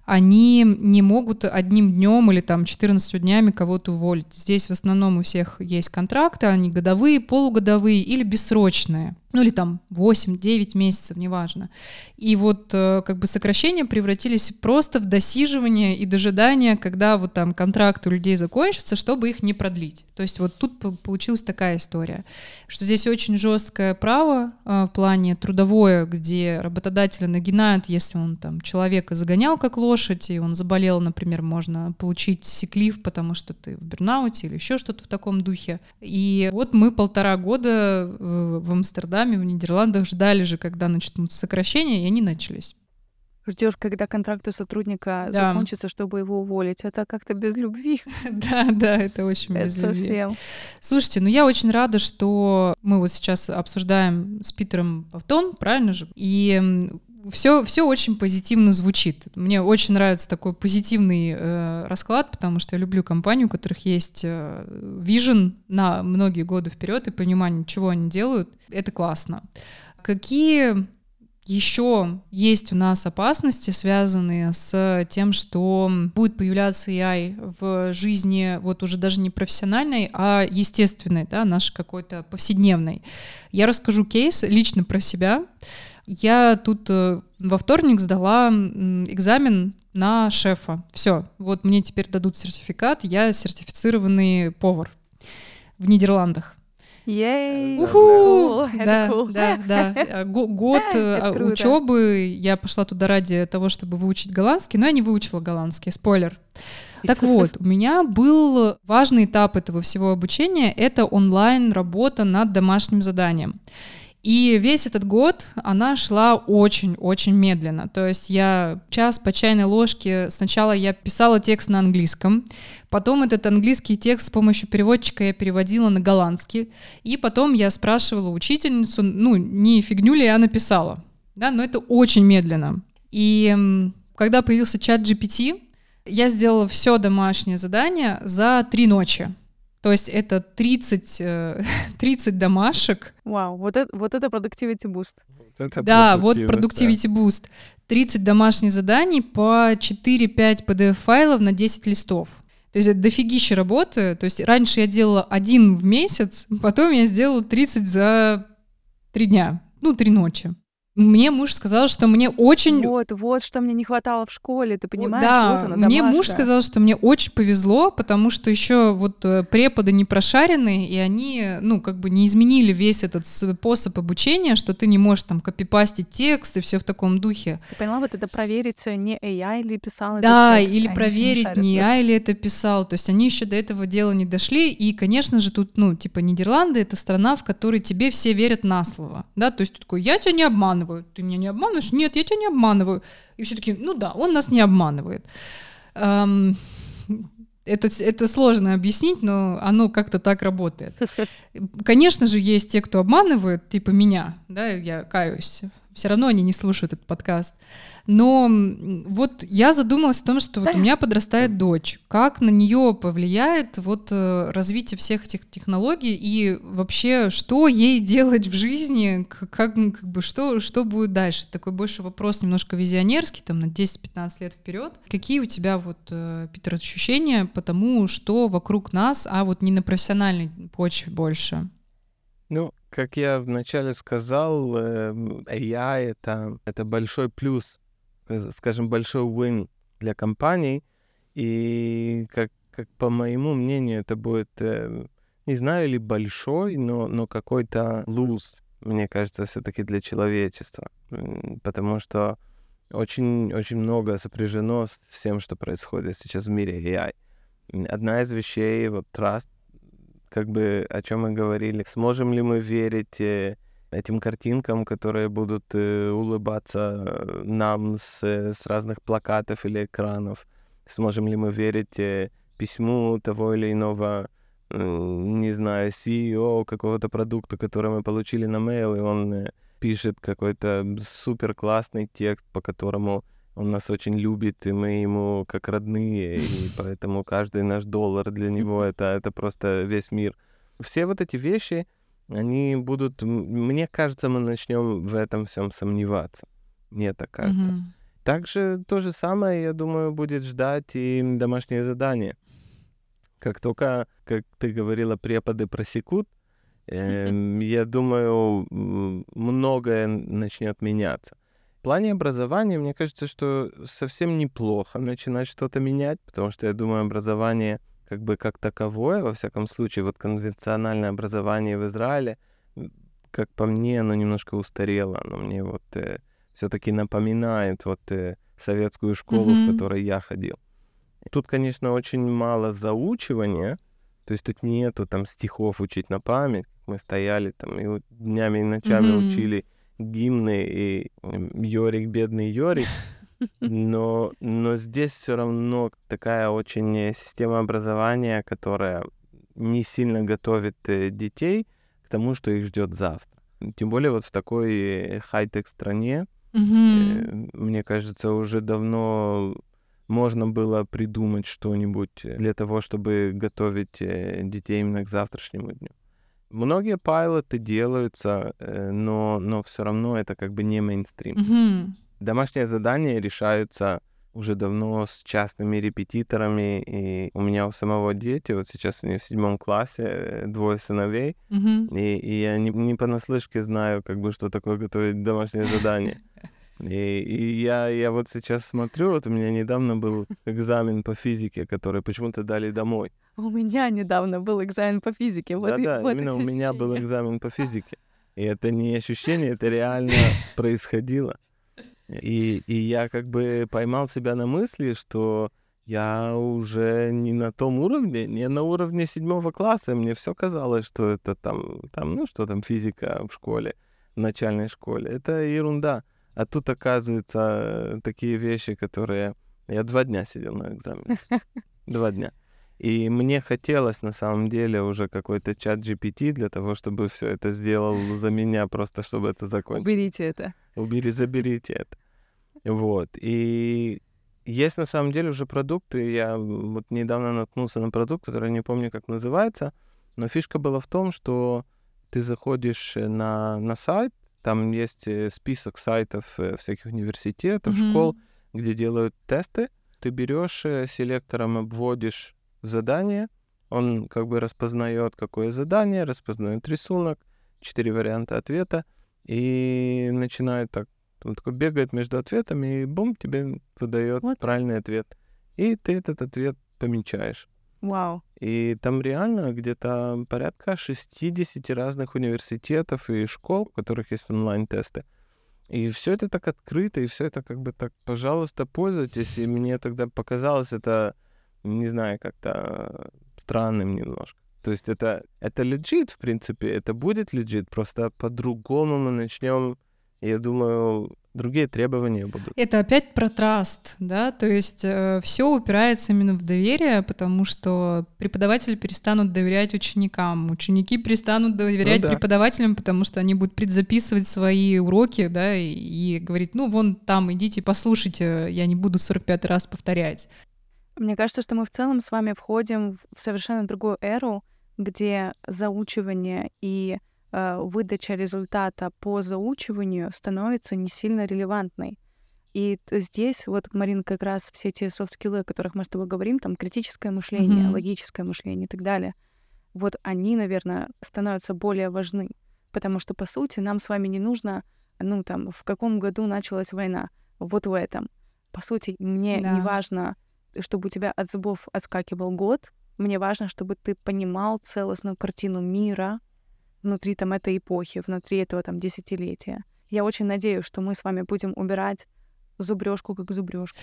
они не могут одним днем или там 14 днями кого-то уволить. Здесь в основном у всех есть контракты, они годовые, полугодовые или бессрочные ну или там 8-9 месяцев, неважно. И вот э, как бы сокращения превратились просто в досиживание и дожидание, когда вот там контракт у людей закончится, чтобы их не продлить. То есть вот тут получилась такая история, что здесь очень жесткое право э, в плане трудовое, где работодатели нагинают, если он там человека загонял как лошадь, и он заболел, например, можно получить сиклив, потому что ты в бернауте или еще что-то в таком духе. И вот мы полтора года в Амстердаме, в Нидерландах ждали же, когда начнутся сокращения, и они начались. ждешь, когда контракт у сотрудника Да. закончится, чтобы его уволить. Это как-то без любви. Да, да, это очень Это без любви. совсем. Слушайте, ну я очень рада, что мы вот сейчас обсуждаем с Питером Павтон, правильно же? И все, все очень позитивно звучит. Мне очень нравится такой позитивный э, расклад, потому что я люблю компанию, у которых есть э, вижен на многие годы вперед и понимание, чего они делают. Это классно. Какие еще есть у нас опасности, связанные с тем, что будет появляться AI в жизни вот уже даже не профессиональной, а естественной, да, нашей какой-то повседневной. Я расскажу кейс лично про себя. Я тут э, во вторник сдала экзамен на шефа. Все, вот мне теперь дадут сертификат, я сертифицированный повар в Нидерландах. Ей! Уху! Cool, Да, cool. да, да. Го- Год круто. учебы я пошла туда ради того, чтобы выучить голландский, но я не выучила голландский, спойлер. Так вот, у меня был важный этап этого всего обучения, это онлайн работа над домашним заданием. И весь этот год она шла очень-очень медленно. То есть я час по чайной ложке, сначала я писала текст на английском, потом этот английский текст с помощью переводчика я переводила на голландский, и потом я спрашивала учительницу, ну, не фигню ли я написала. Да, но это очень медленно. И когда появился чат GPT, я сделала все домашнее задание за три ночи. То есть это 30, э, 30 домашек, Вау, вот это, вот это productivity boost. Это да, вот Productivity Boost. 30 домашних заданий по 4-5 PDF-файлов на 10 листов. То есть это дофигища работы. То есть раньше я делала один в месяц, потом я сделала 30 за 3 дня. Ну, 3 ночи. Мне муж сказал, что мне очень... Вот, вот, что мне не хватало в школе, ты понимаешь? Да, вот она, мне муж сказал, что мне очень повезло, потому что еще вот э, преподы не прошаренные, и они, ну, как бы не изменили весь этот способ обучения, что ты не можешь там копипастить текст и все в таком духе. Ты поняла, вот это проверить, э, не AI ли писал Да, текст. или проверить, не просто. я или это писал. То есть они еще до этого дела не дошли. И, конечно же, тут, ну, типа, Нидерланды — это страна, в которой тебе все верят на слово. Да, то есть ты такой, я тебя не обманываю. Ты меня не обманываешь? Нет, я тебя не обманываю. И все таки ну да, он нас не обманывает. Эм, это, это сложно объяснить, но оно как-то так работает. Конечно же, есть те, кто обманывает, типа меня, да, я каюсь. Все равно они не слушают этот подкаст. Но вот я задумалась о том, что вот у меня подрастает дочь. Как на нее повлияет вот э, развитие всех этих технологий и вообще, что ей делать в жизни, как, как бы, что, что будет дальше? Такой больше вопрос немножко визионерский, там на 10-15 лет вперед. Какие у тебя вот, э, Питер, ощущения по тому, что вокруг нас, а вот не на профессиональной почве больше? Ну, как я вначале сказал, э, AI это, это большой плюс, э, скажем, большой win для компаний. И как, как по моему мнению, это будет, э, не знаю, ли большой, но, но какой-то lose, мне кажется, все-таки для человечества. Потому что очень, очень много сопряжено с всем, что происходит сейчас в мире AI. Одна из вещей, вот trust, как бы о чем мы говорили, сможем ли мы верить э, этим картинкам, которые будут э, улыбаться э, нам с, э, с разных плакатов или экранов, сможем ли мы верить э, письму того или иного, э, не знаю, CEO какого-то продукта, который мы получили на mail, и он э, пишет какой-то супер классный текст, по которому он нас очень любит, и мы ему как родные, и поэтому каждый наш доллар для него это, это просто весь мир. Все вот эти вещи, они будут... Мне кажется, мы начнем в этом всем сомневаться. Мне так кажется. Мгм. Также то же самое, я думаю, будет ждать и домашнее задание. Как только, как ты говорила, преподы просекут, эм, я думаю, многое начнет меняться. В плане образования, мне кажется, что совсем неплохо начинать что-то менять, потому что я думаю, образование как бы как таковое, во всяком случае, вот конвенциональное образование в Израиле, как по мне, оно немножко устарело, оно мне вот все-таки напоминает вот э, советскую школу, Мгм. в которой я ходил. Тут, конечно, очень мало заучивания, то есть тут нету там стихов учить на память. Мы стояли там и днями и ночами Мгм. учили гимны и м, Йорик, бедный Йорик. Но, но здесь все равно такая очень система образования, которая не сильно готовит э, детей к тому, что их ждет завтра. Тем более вот в такой хай-тек стране, э, мне кажется, уже давно можно было придумать что-нибудь для того, чтобы готовить э, детей именно к завтрашнему дню. Многие пайлоты делаются, э, но, но все равно это как бы не мейнстрим. Мгм. Домашние задания решаются уже давно с частными репетиторами, и у меня у самого дети, вот сейчас они в седьмом классе, э, двое сыновей, Мгм. и, и я не, не понаслышке знаю, как бы, что такое готовить домашнее задание. И, и я, я вот сейчас смотрю, вот у меня недавно был экзамен по физике, который почему-то дали домой. У меня недавно был экзамен по физике. Вот, и- Да-да, вот именно у меня был экзамен по физике. И это не ощущение, это реально происходило. И, и я как бы поймал себя на мысли, что я уже не на том уровне, не на уровне седьмого класса. Мне все казалось, что это там, там, ну что там, физика в школе, в начальной школе. Это ерунда. А тут, оказывается, такие вещи, которые... Я два дня сидел на экзамене. Два дня. И мне хотелось на самом деле уже какой-то чат GPT для того, чтобы все это сделал за меня, просто чтобы это закончить. Уберите это. Убери, заберите это. Вот. И есть на самом деле уже продукты. Я вот недавно наткнулся на продукт, который я не помню, как называется. Но фишка была в том, что ты заходишь э, на, на сайт, там есть э, список сайтов э, всяких университетов, Мгм. школ, где делают тесты. Ты берешь э, селектором, обводишь задание, он как бы распознает, какое задание, распознает рисунок, четыре варианта ответа, и начинает так, он такой бегает между ответами, и бум, тебе выдает Вот. правильный ответ. И ты этот ответ помечаешь. Вау. И там реально где-то порядка 60 разных университетов и школ, у которых есть онлайн-тесты. И все это так открыто, и все это как бы так, пожалуйста, пользуйтесь. И мне тогда показалось это, не знаю, как-то странным немножко. То есть это, это лежит, в принципе, это будет лежит, просто по-другому мы начнем, я думаю, другие требования будут. Это опять про траст, да, то есть все упирается именно в доверие, потому что преподаватели перестанут доверять ученикам, ученики перестанут доверять да. преподавателям, потому что они будут предзаписывать свои уроки, да, и, и говорить, ну вон там идите послушайте, я не буду 45 раз повторять. Мне кажется, что мы в целом с вами входим в совершенно другую эру, где заучивание и э, выдача результата по заучиванию становится не сильно релевантной. И здесь вот, Марин, как раз все те софт-скиллы, о которых мы с тобой говорим, там критическое мышление, Мгм. логическое мышление и так далее, вот они, наверное, становятся более важны. Потому что, по сути, нам с вами не нужно, ну, там, в каком году началась война, вот в этом. По сути, мне не Да. важно, чтобы у тебя от зубов отскакивал год, мне важно, чтобы ты понимал целостную картину мира внутри там этой эпохи, внутри этого там десятилетия. Я очень надеюсь, что мы с вами будем убирать зубрежку как зубрежку.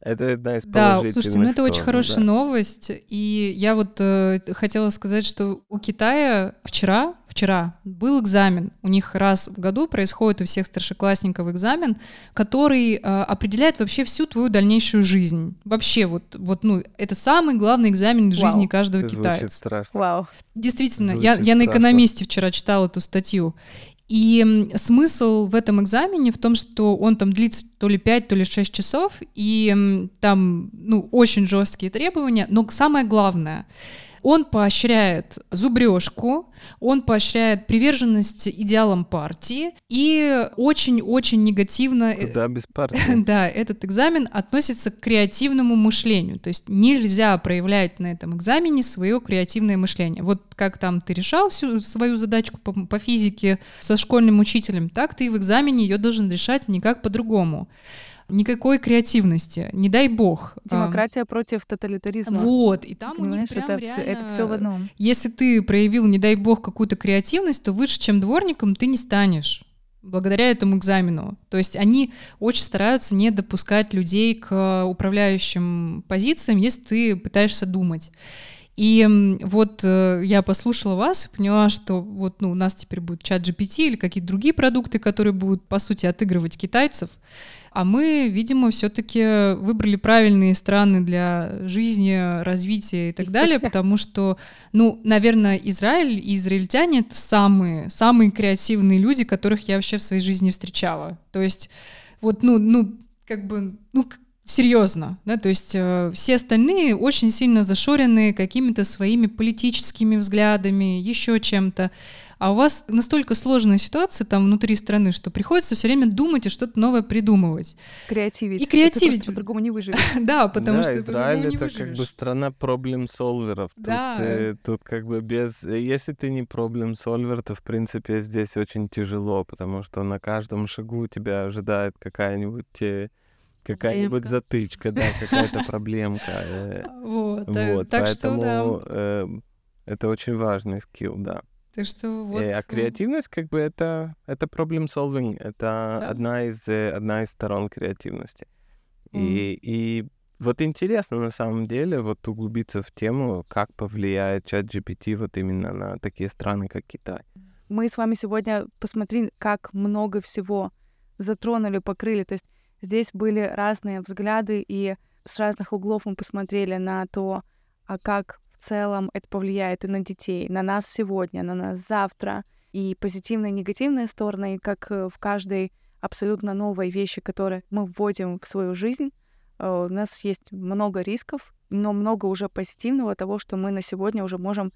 Это одна из Да, слушайте, ну это очень сторон, хорошая да. новость. И я вот э, хотела сказать, что у Китая вчера, вчера был экзамен. У них раз в году происходит у всех старшеклассников экзамен, который э, определяет вообще всю твою дальнейшую жизнь. Вообще вот, вот ну, это самый главный экзамен в Вау. жизни каждого Это китайца. звучит страшно. Вау. Действительно, Звучит я, я на экономисте вчера читала эту статью. И смысл в этом экзамене в том, что он там длится то ли 5, то ли 6 часов, и там ну, очень жесткие требования, но самое главное, он поощряет зубрежку, он поощряет приверженность идеалам партии и очень-очень негативно э, Куда без партии? да, этот экзамен относится к креативному мышлению. То есть нельзя проявлять на этом экзамене свое креативное мышление. Вот как там ты решал всю свою задачку по, по физике со школьным учителем, так ты и в экзамене ее должен решать никак по-другому. Никакой креативности, не дай бог. А, Демократия против тоталитаризма. Вот, и там у них Понимаешь, прям это, реально... это все в одном. Если ты проявил, не дай бог, какую-то креативность, то выше, чем дворником, ты не станешь благодаря этому экзамену. То есть они очень стараются не допускать людей к управляющим позициям, если ты пытаешься думать. И вот э, я послушала вас, поняла, что вот ну, у нас теперь будет чат GPT или какие-то другие продукты, которые будут, по сути, отыгрывать китайцев. А мы, видимо, все-таки выбрали правильные страны для жизни, развития и так далее, потому что, ну, наверное, Израиль и израильтяне — это самые, самые креативные люди, которых я вообще в своей жизни встречала. То есть вот, ну, ну, как бы, ну, серьезно, да, то есть э, все остальные очень сильно зашорены какими-то своими политическими взглядами, еще чем-то а у вас настолько сложная ситуация там внутри страны, что приходится все время думать и что-то новое придумывать. Креативить. И креативить. по-другому не выживешь. Да, потому да, что Израиль это как бы страна проблем-солверов. Да. Тут, э, тут как бы без... Если ты не проблем-солвер, то, в принципе, здесь очень тяжело, потому что на каждом шагу тебя ожидает какая-нибудь э, какая-нибудь затычка, да, какая-то проблемка. Э. Вот, вот. так что да. Э, это очень важный скилл, да. Так что вот... А креативность, как бы, это, это problem solving, это да. одна, из, э, одна из сторон креативности. Mm. И, и вот интересно на самом деле вот углубиться в тему, как повлияет чат GPT вот именно на такие страны, как Китай. Мы с вами сегодня посмотрели, как много всего затронули, покрыли. То есть здесь были разные взгляды, и с разных углов мы посмотрели на то, а как целом это повлияет и на детей, на нас сегодня, на нас завтра, и позитивные и негативные стороны, как э, в каждой абсолютно новой вещи, которые мы вводим в свою жизнь, э, у нас есть много рисков, но много уже позитивного того, что мы на сегодня уже можем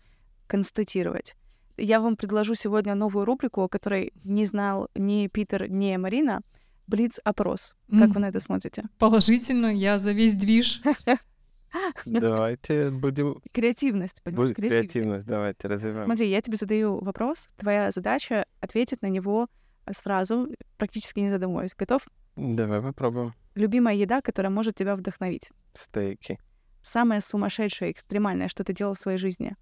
констатировать. Я вам предложу сегодня новую рубрику, о которой не знал ни Питер, ни Марина. Блиц-опрос. Как mm. вы на это смотрите? Положительно, я за весь движ. Давайте будем... Креативность, понимаешь? Будет креативность, давайте развиваем. Смотри, я тебе задаю вопрос. Твоя задача — ответить на него сразу, практически не задумываясь. Готов? Давай попробуем. Любимая еда, которая может тебя вдохновить? Стейки. Самое сумасшедшее, экстремальное, что ты делал в своей жизни?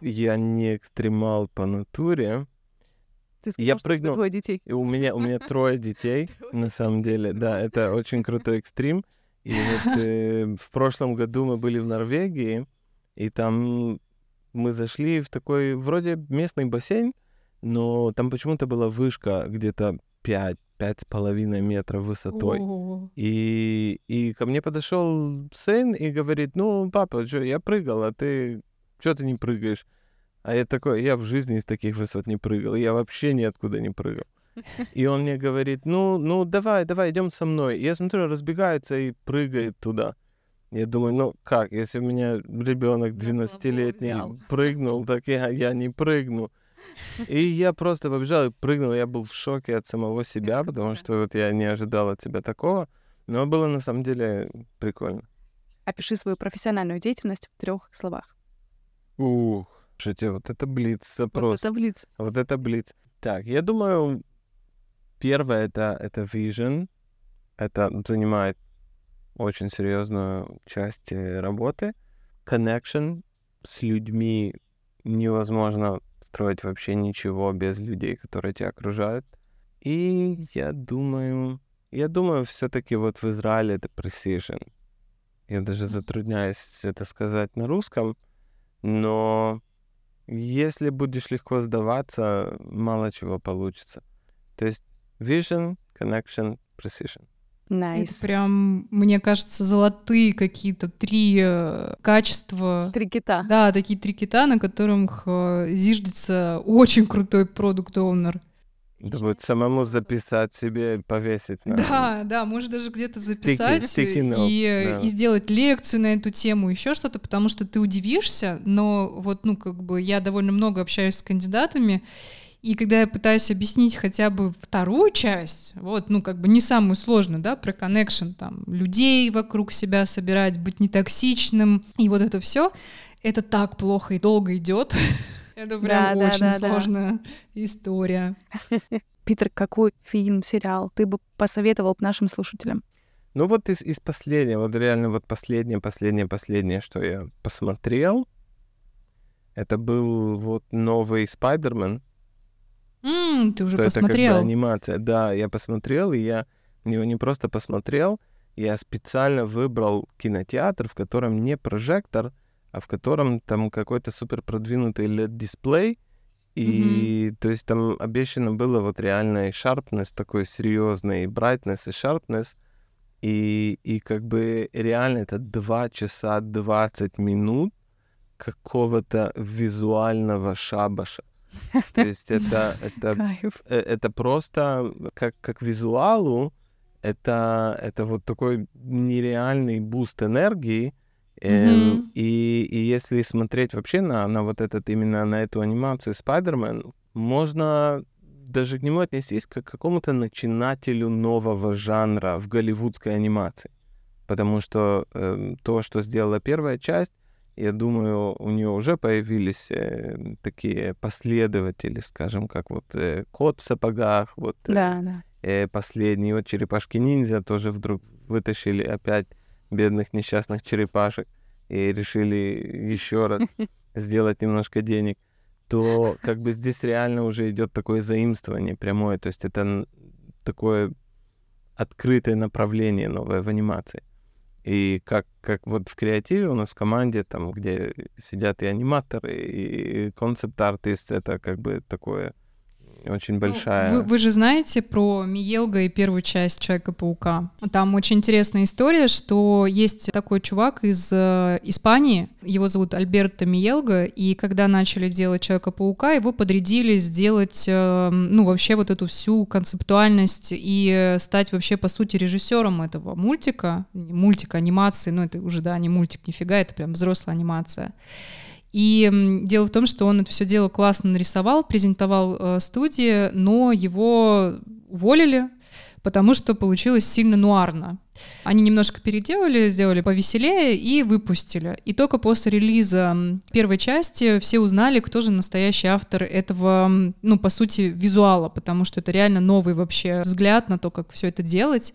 Я не экстремал по натуре. Ты сказал, я что прыгнул. Двое детей. У меня у меня трое детей, на самом деле. Да, это очень крутой экстрим. И вот э, в прошлом году мы были в Норвегии, и там мы зашли в такой вроде местный бассейн, но там почему-то была вышка где-то 5 пять с половиной метров высотой. И, и ко мне подошел сын и говорит, ну, папа, что, я прыгал, а ты, что ты не прыгаешь? А я такой, я в жизни из таких высот не прыгал, я вообще ниоткуда не прыгал. И он мне говорит, ну, ну, давай, давай, идем со мной. И я смотрю, разбегается и прыгает туда. Я думаю, ну как, если у меня ребенок 12-летний прыгнул, так я, я не прыгну. И я просто побежал и прыгнул. Я был в шоке от самого себя, потому что вот я не ожидал от себя такого. Но было на самом деле прикольно. Опиши свою профессиональную деятельность в трех словах. Ух, слушайте, вот это блиц запрос. Вот это блиц. Вот это блиц. Так, я думаю, Первое это, это vision. Это занимает очень серьезную часть э, работы. Connection с людьми невозможно строить вообще ничего без людей, которые тебя окружают. И я думаю, я думаю, все-таки вот в Израиле это precision. Я даже затрудняюсь это сказать на русском, но если будешь легко сдаваться, мало чего получится. То есть Vision, Connection, Precision. Nice. Это прям, мне кажется, золотые какие-то три э, качества. Три кита. Да, такие три кита, на которых э, зиждется очень крутой продукт-оунер. Да будет самому записать себе, повесить. Да, да, может даже где-то записать стики, стики и, э, да. и сделать лекцию на эту тему, еще что-то, потому что ты удивишься, но вот, ну, как бы я довольно много общаюсь с кандидатами, и когда я пытаюсь объяснить хотя бы вторую часть, вот, ну, как бы не самую сложную, да, про connection, там, людей вокруг себя собирать, быть нетоксичным, и вот это все, это так плохо и долго идет. Это прям да, очень да, да, сложная история. Питер, какой фильм, сериал ты бы посоветовал нашим слушателям? Ну вот из, из последнего, вот реально вот последнее, последнее, последнее, что я посмотрел, это был вот новый Спайдермен, Mm, ты уже то посмотрел? Это как бы анимация. Да, я посмотрел, и я его не просто посмотрел, я специально выбрал кинотеатр, в котором не прожектор, а в котором там какой-то супер продвинутый LED-дисплей, И то есть там обещано было вот реально и sharpness такой серьезный, и brightness, и sharpness. И, и как бы реально это 2 часа 20 минут какого-то визуального шабаша. То есть это, это, э, это просто как, как визуалу, это, это вот такой нереальный boost энергии. Эм, и, и если смотреть вообще на, на вот этот, именно на эту анимацию Spider-Man, можно даже к нему отнестись как к какому-то начинателю нового жанра в голливудской анимации. Потому что эм, то, что сделала первая часть, я думаю, у нее уже появились э, такие последователи, скажем, как вот э, кот в сапогах, вот э, Да, да. э, последний, вот черепашки-ниндзя тоже вдруг вытащили опять бедных несчастных черепашек и решили еще раз сделать немножко денег, то как бы здесь реально уже идет такое заимствование прямое, то есть это такое открытое направление новое в анимации. И как, как вот в креативе у нас в команде, там, где сидят и аниматоры, и концепт-артист, это как бы такое очень Ну, большая... Вы, вы же знаете про Миелга и первую часть Человека-паука. Там очень интересная история, что есть такой чувак из э, Испании, его зовут Альберто Миелга, и когда начали делать Человека-паука, его подрядили сделать, э, ну, вообще вот эту всю концептуальность и стать вообще, по сути, режиссером этого мультика, мультика, анимации, ну, это уже, да, не мультик, нифига, это прям взрослая анимация. И дело в том, что он это все дело классно нарисовал, презентовал э, студии, но его уволили, потому что получилось сильно нуарно. Они немножко переделали, сделали повеселее и выпустили. И только после релиза первой части все узнали, кто же настоящий автор этого, ну, по сути, визуала, потому что это реально новый вообще взгляд на то, как все это делать.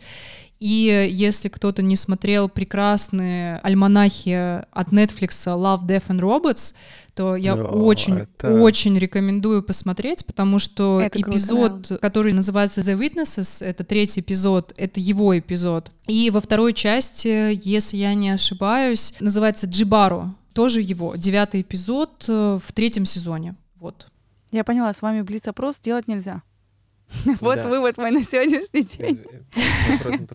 И если кто-то не смотрел прекрасные альманахи от Netflix Love, Death and Robots, то я Да, очень, это- очень рекомендую посмотреть, потому что Это круто, эпизод, который называется The Witnesses, это третий эпизод, это его эпизод. И во второй части, если я не ошибаюсь, называется Джибару, тоже его, девятый эпизод э, в третьем сезоне. Вот. Я поняла, с вами блиц-опрос делать нельзя. Вот Да. вывод мой на сегодняшний день.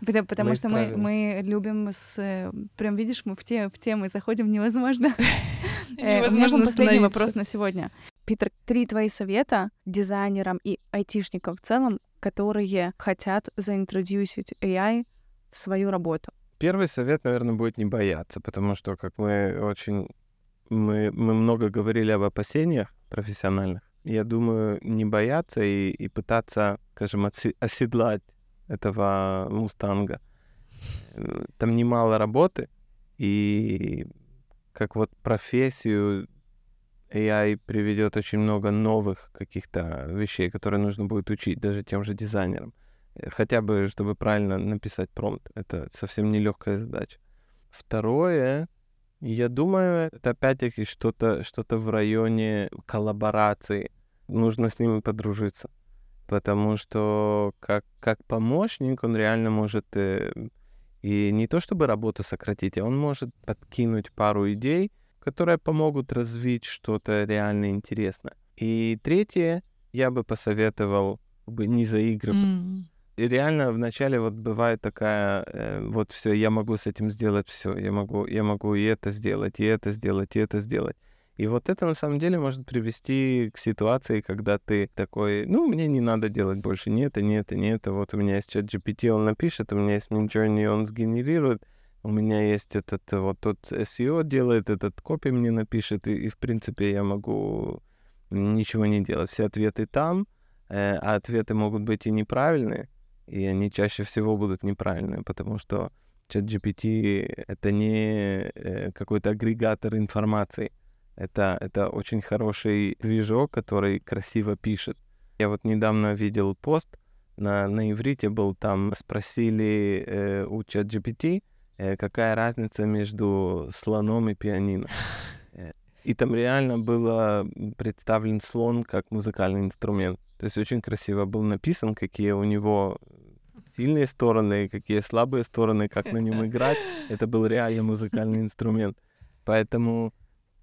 Потому, потому Мы что мы, мы любим с... Прям видишь, мы в, те, в темы заходим невозможно. Э, У меня Невозможно последний вопрос на сегодня. Питер, три твои совета дизайнерам и айтишникам в целом, которые хотят заинтродюсить AI в свою работу. Первый совет, наверное, будет не бояться, потому что, как мы очень... Мы, мы много говорили об опасениях профессиональных. Я думаю, не бояться и, и пытаться, скажем, оседлать этого мустанга. Э, Там немало работы, и как вот профессию AI приведет очень много новых каких-то вещей, которые нужно будет учить даже тем же дизайнерам. Э, Хотя бы, чтобы правильно написать промпт. Это совсем нелегкая задача. Второе, я думаю, это опять-таки что-то что в районе коллаборации. Нужно с ними подружиться. Потому что как, как помощник он реально может э, и не то чтобы работу сократить, а он может подкинуть пару идей, которые помогут развить что-то реально интересное. И третье, я бы посоветовал бы не заигрывать. М. Реально вначале вот бывает такая, э, вот все, я могу с этим сделать все, я могу, я могу и это сделать, и это сделать, и это сделать. И вот это на самом деле может привести к ситуации, когда ты такой, ну, мне не надо делать больше ни это, ни это, ни это. Вот у меня есть чат GPT, он напишет, у меня есть Midjourney, он сгенерирует, у меня есть этот, э, вот тот SEO делает, этот копи мне напишет, и, и в принципе я могу ничего не делать. Все ответы там, э, а ответы могут быть и неправильные, и они чаще всего будут неправильные, потому что чат GPT — это не э, какой-то агрегатор информации. Это, это очень хороший движок, который красиво пишет. Я вот недавно видел пост на, на иврите был, там спросили э, у чат GPT, э, какая разница между слоном и пианино. Э, И там реально было представлен слон как музыкальный инструмент. То есть очень красиво был написан, какие у него сильные стороны, какие слабые стороны, как на нем играть. Это был реально музыкальный инструмент. Поэтому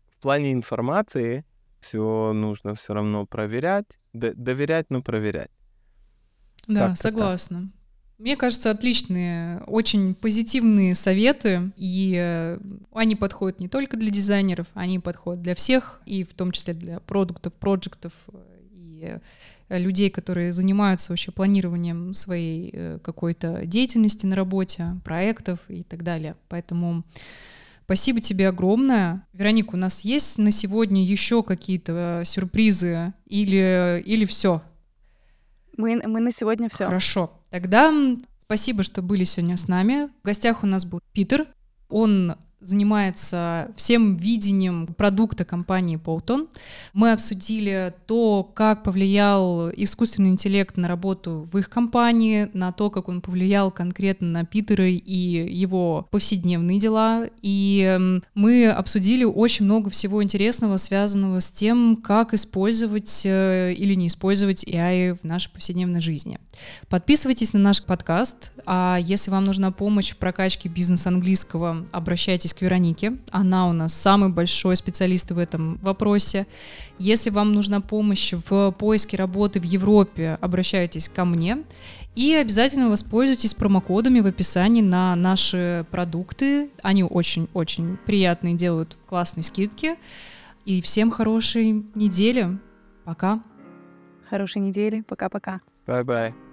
в плане информации все нужно все равно проверять, доверять, но проверять. Да, согласна. Мне кажется, отличные, очень позитивные советы, и э, они подходят не только для дизайнеров, они подходят для всех, и в том числе для продуктов, проектов и э, людей, которые занимаются вообще планированием своей какой-то деятельности на работе, проектов и так далее. Поэтому спасибо тебе огромное. Вероника, у нас есть на сегодня еще какие-то сюрпризы или, или все? Мы, мы на сегодня все. Хорошо. Тогда спасибо, что были сегодня с нами. В гостях у нас был Питер. Он занимается всем видением продукта компании Полтон. Мы обсудили то, как повлиял искусственный интеллект на работу в их компании, на то, как он повлиял конкретно на Питера и его повседневные дела. И мы обсудили очень много всего интересного, связанного с тем, как использовать э, или не использовать AI в нашей повседневной жизни. Подписывайтесь на наш подкаст, а если вам нужна помощь в прокачке бизнеса английского, обращайтесь к Веронике. Она у нас самый большой специалист в этом вопросе. Если вам нужна помощь в поиске работы в Европе, обращайтесь ко мне. И обязательно воспользуйтесь промокодами в описании на наши продукты. Они очень-очень приятные, делают классные скидки. И всем хорошей недели. Пока. Хорошей недели. Пока-пока. Bye-bye.